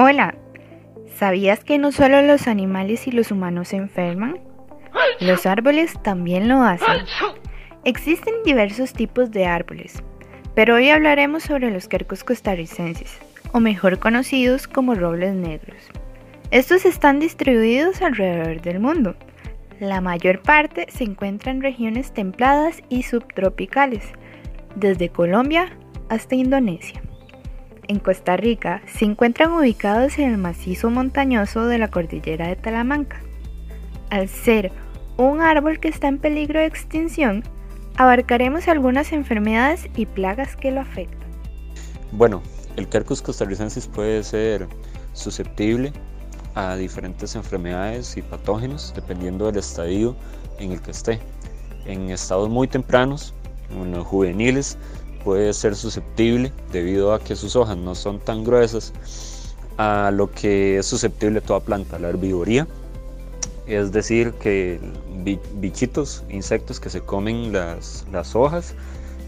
Hola, ¿sabías que no solo los animales y los humanos se enferman? Los árboles también lo hacen. Existen diversos tipos de árboles, pero hoy hablaremos sobre los quercus costarricenses, o mejor conocidos como robles negros. Estos están distribuidos alrededor del mundo. La mayor parte se encuentra en regiones templadas y subtropicales, desde Colombia hasta Indonesia en Costa Rica se encuentran ubicados en el macizo montañoso de la cordillera de Talamanca. Al ser un árbol que está en peligro de extinción, abarcaremos algunas enfermedades y plagas que lo afectan. Bueno, el Quercus costarricensis puede ser susceptible a diferentes enfermedades y patógenos dependiendo del estadio en el que esté. En estados muy tempranos, en los juveniles, puede ser susceptible debido a que sus hojas no son tan gruesas a lo que es susceptible toda planta, la herbivoría, es decir, que bichitos, insectos que se comen las, las hojas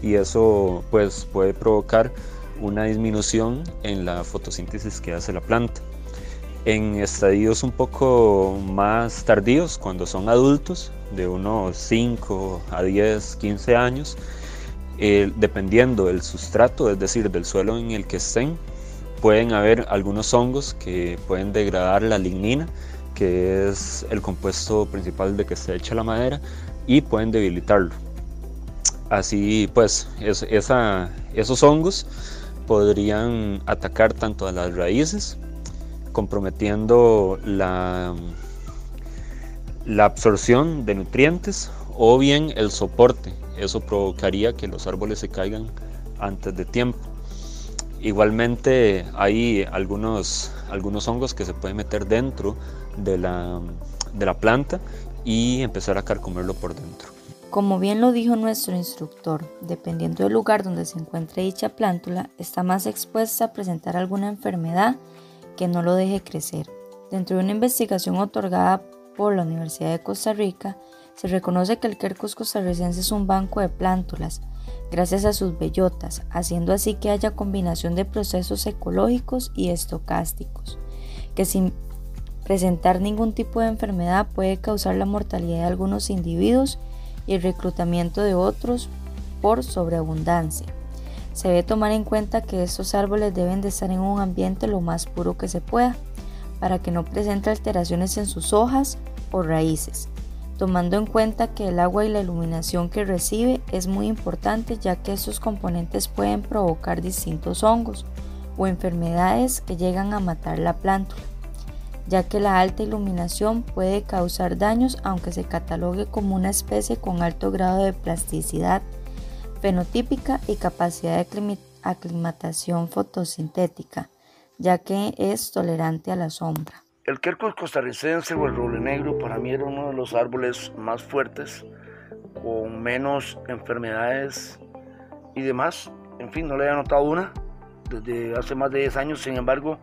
y eso pues puede provocar una disminución en la fotosíntesis que hace la planta. En estadios un poco más tardíos, cuando son adultos, de unos 5 a 10, 15 años, dependiendo del sustrato, es decir, del suelo en el que estén, pueden haber algunos hongos que pueden degradar la lignina, que es el compuesto principal de que se echa la madera, y pueden debilitarlo. Así pues, esos hongos podrían atacar tanto a las raíces, comprometiendo la absorción de nutrientes o bien el soporte. Eso provocaría que los árboles se caigan antes de tiempo. Igualmente hay algunos, algunos hongos que se pueden meter dentro de la, de la planta y empezar a carcomerlo por dentro. Como bien lo dijo nuestro instructor, dependiendo del lugar donde se encuentre dicha plántula, está más expuesta a presentar alguna enfermedad que no lo deje crecer. Dentro de una investigación otorgada por la Universidad de Costa Rica, se reconoce que el quercus costarricense es un banco de plántulas, gracias a sus bellotas, haciendo así que haya combinación de procesos ecológicos y estocásticos, que sin presentar ningún tipo de enfermedad puede causar la mortalidad de algunos individuos y el reclutamiento de otros por sobreabundancia. Se debe tomar en cuenta que estos árboles deben de estar en un ambiente lo más puro que se pueda, para que no presente alteraciones en sus hojas o raíces, tomando en cuenta que el agua y la iluminación que recibe es muy importante ya que estos componentes pueden provocar distintos hongos o enfermedades que llegan a matar la plántula, ya que la alta iluminación puede causar daños aunque se catalogue como una especie con alto grado de plasticidad fenotípica y capacidad de aclimatación fotosintética, ya que es tolerante a la sombra. El quercus costarricense o el roble negro para mí era uno de los árboles más fuertes, con menos enfermedades y demás. En fin, no le había notado una desde hace más de 10 años. Sin embargo,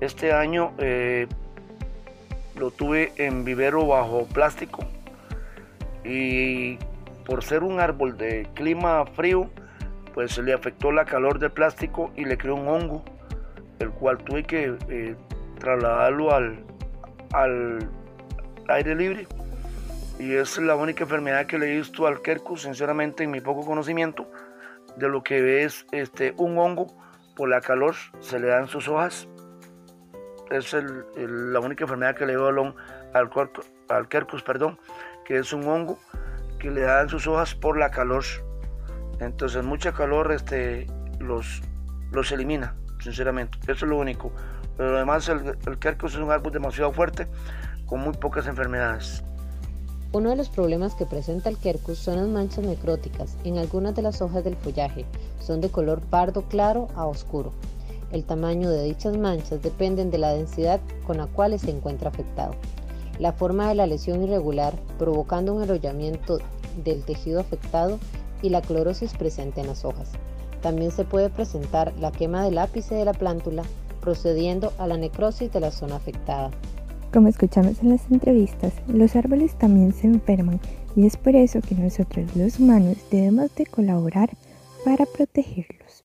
este año eh, lo tuve en vivero bajo plástico y por ser un árbol de clima frío, pues le afectó la calor del plástico y le creó un hongo, el cual tuve que eh, trasladarlo al, al aire libre. Y es la única enfermedad que le he visto al quercus, sinceramente, en mi poco conocimiento, de lo que es este, un hongo por la calor, se le dan sus hojas. Es la única enfermedad que le veo al, al, al quercus, perdón, que es un hongo que le dan sus hojas por la calor. Entonces, mucha calor este, los, los elimina, sinceramente. Eso es lo único. Pero además el, el quercus es un árbol demasiado fuerte con muy pocas enfermedades. Uno de los problemas que presenta el quercus son las manchas necróticas en algunas de las hojas del follaje. Son de color pardo claro a oscuro. El tamaño de dichas manchas dependen de la densidad con la cual se encuentra afectado. La forma de la lesión irregular, provocando un enrollamiento del tejido afectado y la clorosis presente en las hojas. También se puede presentar la quema del ápice de la plántula, procediendo a la necrosis de la zona afectada. Como escuchamos en las entrevistas, los árboles también se enferman y es por eso que nosotros los humanos debemos de colaborar para protegerlos.